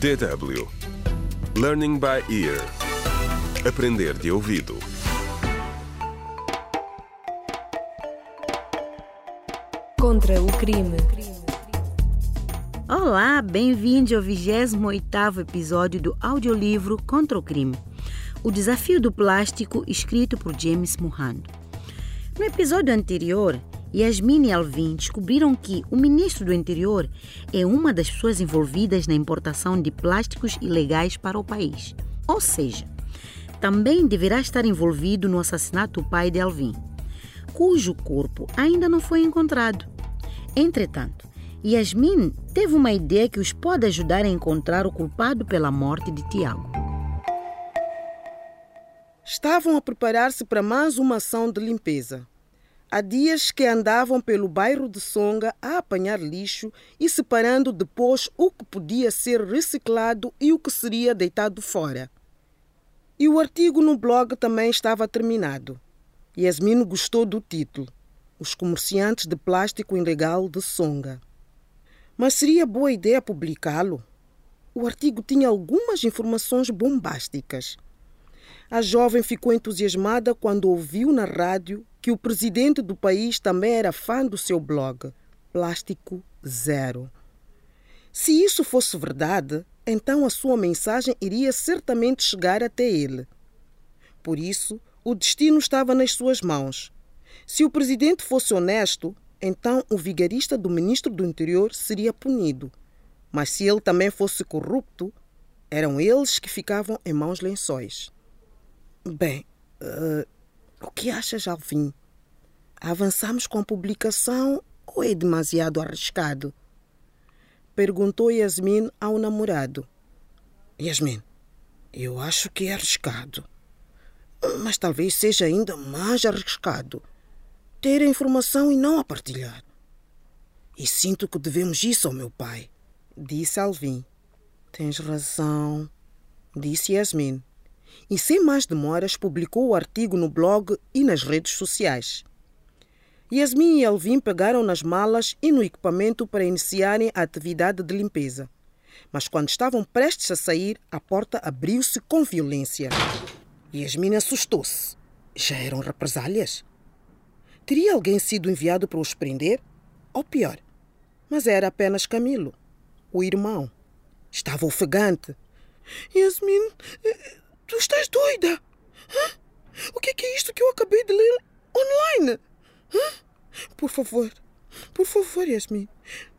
DW Learning by Ear Aprender de ouvido Contra o crime. Olá, bem-vindos ao 28º episódio do audiolivro Contra o Crime. O desafio do plástico, escrito por James Mohand. No episódio anterior, Yasmin e Alvin descobriram que o ministro do Interior é uma das pessoas envolvidas na importação de plásticos ilegais para o país. Ou seja, também deverá estar envolvido no assassinato do pai de Alvin, cujo corpo ainda não foi encontrado. Entretanto, Yasmin teve uma ideia que os pode ajudar a encontrar o culpado pela morte de Tiago. Estavam a preparar-se para mais uma ação de limpeza. Há dias que andavam pelo bairro de Songa a apanhar lixo e separando depois o que podia ser reciclado e o que seria deitado fora. E o artigo no blog também estava terminado. Yasmin gostou do título: Os comerciantes de plástico ilegal de Songa. Mas seria boa ideia publicá-lo? O artigo tinha algumas informações bombásticas. A jovem ficou entusiasmada quando ouviu na rádio que o presidente do país também era fã do seu blog, Plástico Zero. Se isso fosse verdade, então a sua mensagem iria certamente chegar até ele. Por isso, o destino estava nas suas mãos. Se o presidente fosse honesto, então o vigarista do ministro do Interior seria punido. Mas se ele também fosse corrupto, eram eles que ficavam em mãos lençóis. Bem, uh, o que achas, Alvin? Avançamos com a publicação ou é demasiado arriscado? Perguntou Yasmin ao namorado. Yasmin, eu acho que é arriscado. Mas talvez seja ainda mais arriscado ter a informação e não a partilhar. E sinto que devemos isso ao meu pai, disse Alvin. Tens razão, disse Yasmin. E sem mais demoras publicou o artigo no blog e nas redes sociais. Yasmin e Alvin pegaram nas malas e no equipamento para iniciarem a atividade de limpeza. Mas quando estavam prestes a sair, a porta abriu-se com violência. Yasmin assustou-se. Já eram represálias? Teria alguém sido enviado para os prender? Ou pior, mas era apenas Camilo, o irmão. Estava ofegante. Yasmin, tu estás doida? Hã? O que é, que é isto que eu acabei de ler online? Hã? Por favor, por favor, Yasmin,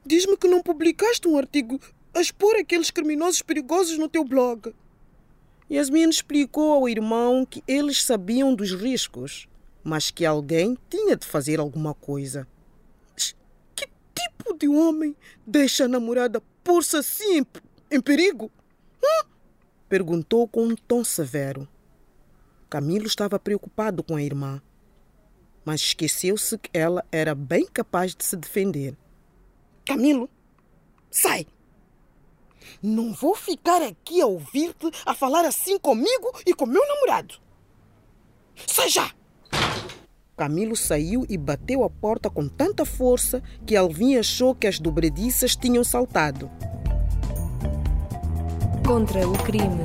diz-me que não publicaste um artigo a expor aqueles criminosos perigosos no teu blog. Yasmin explicou ao irmão que eles sabiam dos riscos, mas que alguém tinha de fazer alguma coisa. Que tipo de homem deixa a namorada pôr-se assim em, em perigo? Hum? Perguntou com um tom severo. Camilo estava preocupado com a irmã mas esqueceu-se que ela era bem capaz de se defender. Camilo, sai! Não vou ficar aqui a ouvir-te a falar assim comigo e com meu namorado. Sai já! Camilo saiu e bateu a porta com tanta força que Alvin achou que as dobrediças tinham saltado. Contra o crime.